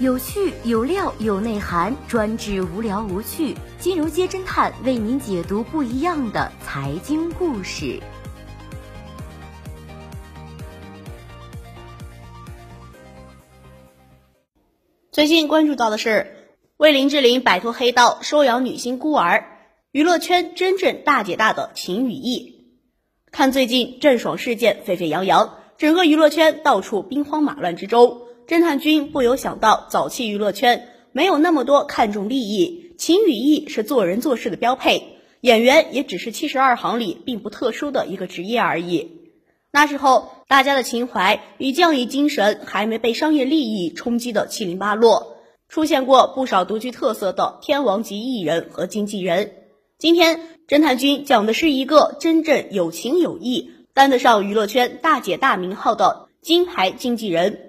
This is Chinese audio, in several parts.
有趣有料有内涵，专治无聊无趣。金融街侦探为您解读不一样的财经故事。最近关注到的是，为林志玲摆脱黑道，收养女星孤儿，娱乐圈真正大姐大的秦羽义。看最近郑爽事件沸沸扬扬，整个娱乐圈到处兵荒马乱之中。侦探君不由想到，早期娱乐圈没有那么多看重利益，情与义是做人做事的标配，演员也只是七十二行里并不特殊的一个职业而已。那时候大家的情怀与匠艺精神还没被商业利益冲击的七零八落，出现过不少独具特色的天王级艺人和经纪人。今天侦探君讲的是一个真正有情有义、担得上娱乐圈大姐大名号的金牌经纪人。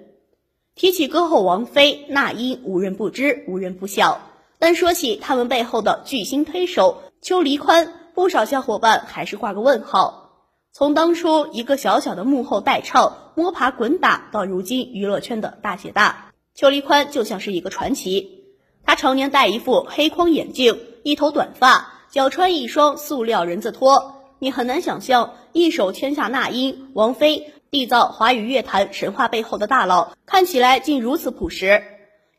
提起歌后王菲、那英，无人不知，无人不晓。但说起他们背后的巨星推手邱黎宽，不少小伙伴还是挂个问号。从当初一个小小的幕后代唱，摸爬滚打，到如今娱乐圈的大姐大，邱黎宽就像是一个传奇。他常年戴一副黑框眼镜，一头短发，脚穿一双塑料人字拖，你很难想象一手签下那英、王菲。缔造华语乐坛神话背后的大佬，看起来竟如此朴实。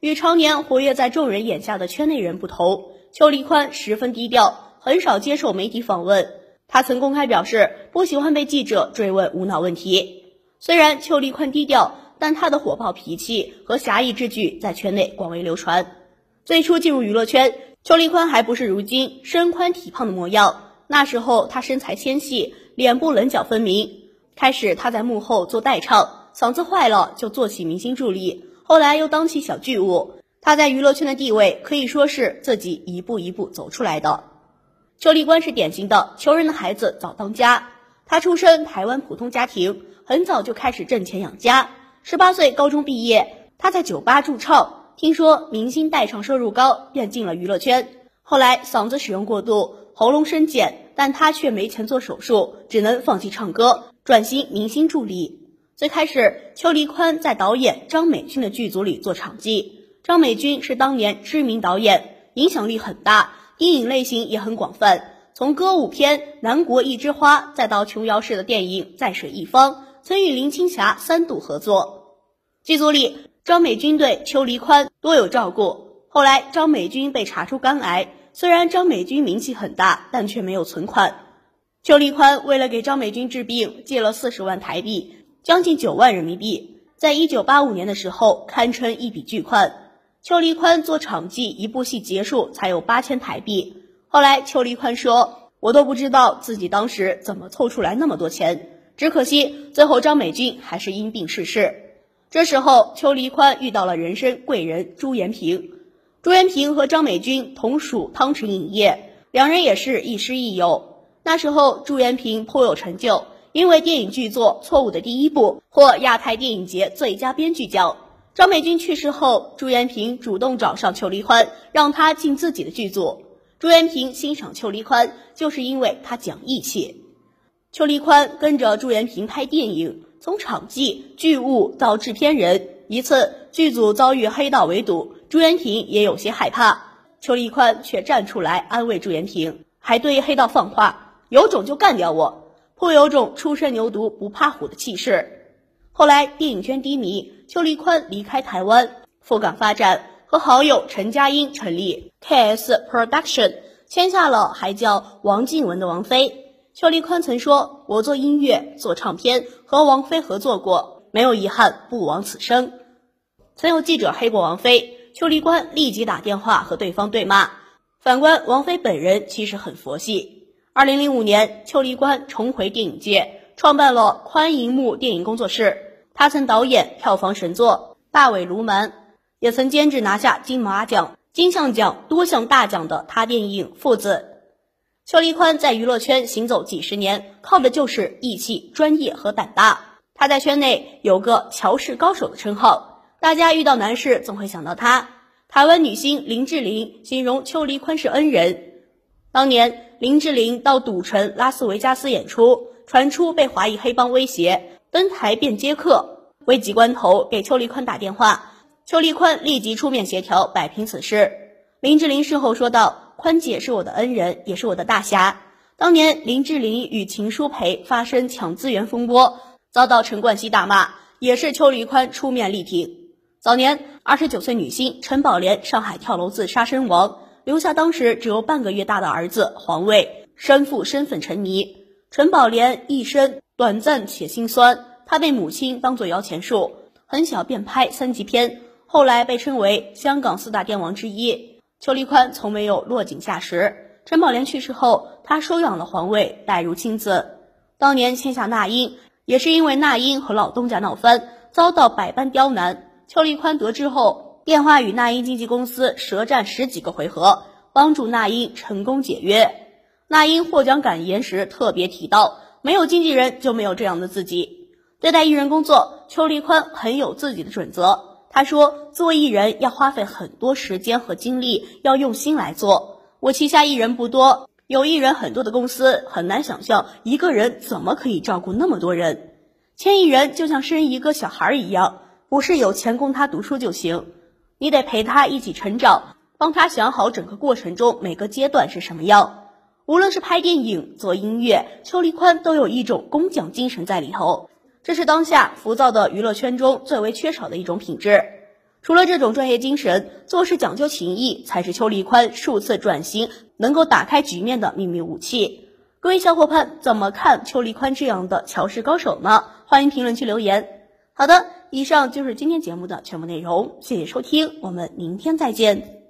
与常年活跃在众人眼下的圈内人不同，邱黎宽十分低调，很少接受媒体访问。他曾公开表示不喜欢被记者追问无脑问题。虽然邱黎宽低调，但他的火爆脾气和侠义之举在圈内广为流传。最初进入娱乐圈，邱黎宽还不是如今身宽体胖的模样。那时候他身材纤细，脸部棱角分明。开始他在幕后做代唱，嗓子坏了就做起明星助理，后来又当起小剧务。他在娱乐圈的地位可以说是自己一步一步走出来的。邱立官是典型的穷人的孩子早当家，他出身台湾普通家庭，很早就开始挣钱养家。十八岁高中毕业，他在酒吧驻唱，听说明星代唱收入高，便进了娱乐圈。后来嗓子使用过度，喉咙生茧，但他却没钱做手术，只能放弃唱歌。转型明星助理，最开始邱黎宽在导演张美君的剧组里做场记。张美君是当年知名导演，影响力很大，电影类型也很广泛，从歌舞片《南国一枝花》再到琼瑶式的电影《在水一方》，曾与林青霞三度合作。剧组里，张美军对邱黎宽多有照顾。后来张美军被查出肝癌，虽然张美军名气很大，但却没有存款。邱立宽为了给张美军治病，借了四十万台币，将近九万人民币，在一九八五年的时候，堪称一笔巨款。邱立宽做场记，一部戏结束才有八千台币。后来邱立宽说：“我都不知道自己当时怎么凑出来那么多钱，只可惜最后张美军还是因病逝世。”这时候，邱立宽遇到了人生贵人朱延平。朱延平和张美军同属汤臣影业，两人也是亦师亦友。那时候，朱延平颇有成就，因为电影剧作《错误的第一步》获亚太电影节最佳编剧奖。张美军去世后，朱延平主动找上邱黎宽，让他进自己的剧组。朱延平欣赏邱黎宽，就是因为他讲义气。邱黎宽跟着朱延平拍电影，从场记、剧务到制片人。一次剧组遭遇黑道围堵，朱延平也有些害怕，邱黎宽却站出来安慰朱延平，还对黑道放话。有种就干掉我，颇有种初生牛犊不怕虎的气势。后来电影圈低迷，邱黎宽离开台湾赴港发展，和好友陈嘉英成立 KS Production，签下了还叫王静文的王菲。邱黎宽曾说：“我做音乐做唱片，和王菲合作过，没有遗憾，不枉此生。”曾有记者黑过王菲，邱黎宽立即打电话和对方对骂。反观王菲本人，其实很佛系。二零零五年，邱黎宽重回电影界，创办了宽银幕电影工作室。他曾导演票房神作《大尾鲈鳗》，也曾监制拿下金马奖、金像奖多项大奖的他电影《父子》。邱黎宽在娱乐圈行走几十年，靠的就是义气、专业和胆大。他在圈内有个“乔氏高手”的称号，大家遇到难事总会想到他。台湾女星林志玲形容邱黎宽是恩人。当年。林志玲到赌城拉斯维加斯演出，传出被华裔黑帮威胁，登台便接客。危急关头，给邱黎宽打电话，邱立宽立即出面协调，摆平此事。林志玲事后说道：“宽姐是我的恩人，也是我的大侠。当年林志玲与秦舒培发生抢资源风波，遭到陈冠希大骂，也是邱立宽出面力挺。早年，二十九岁女星陈宝莲上海跳楼自杀身亡，留下当时只有半个月大的儿子皇位，身负身份沉迷。陈宝莲一生短暂且心酸，她被母亲当作摇钱树，很小便拍三级片，后来被称为香港四大天王之一。邱立宽从没有落井下石。陈宝莲去世后，他收养了皇位，待如亲子。当年签下那英，也是因为那英和老东家闹翻，遭到百般刁难。邱立宽得知后，电话与那英经纪公司舌战十几个回合，帮助那英成功解约。那英获奖感言时特别提到，没有经纪人就没有这样的自己。对待艺人工作，邱立宽很有自己的准则。他说：“做艺人要花费很多时间和精力，要用心来做。我旗下艺人不多，有艺人很多的公司，很难想象一个人怎么可以照顾那么多人。签艺人就像生一个小孩一样，不是有钱供他读书就行，你得陪他一起成长，帮他想好整个过程中每个阶段是什么样。无论是拍电影、做音乐，邱立宽都有一种工匠精神在里头。”这是当下浮躁的娱乐圈中最为缺少的一种品质。除了这种专业精神，做事讲究情义，才是邱立宽数次转型能够打开局面的秘密武器。各位小伙伴怎么看邱立宽这样的桥式高手呢？欢迎评论区留言。好的，以上就是今天节目的全部内容，谢谢收听，我们明天再见。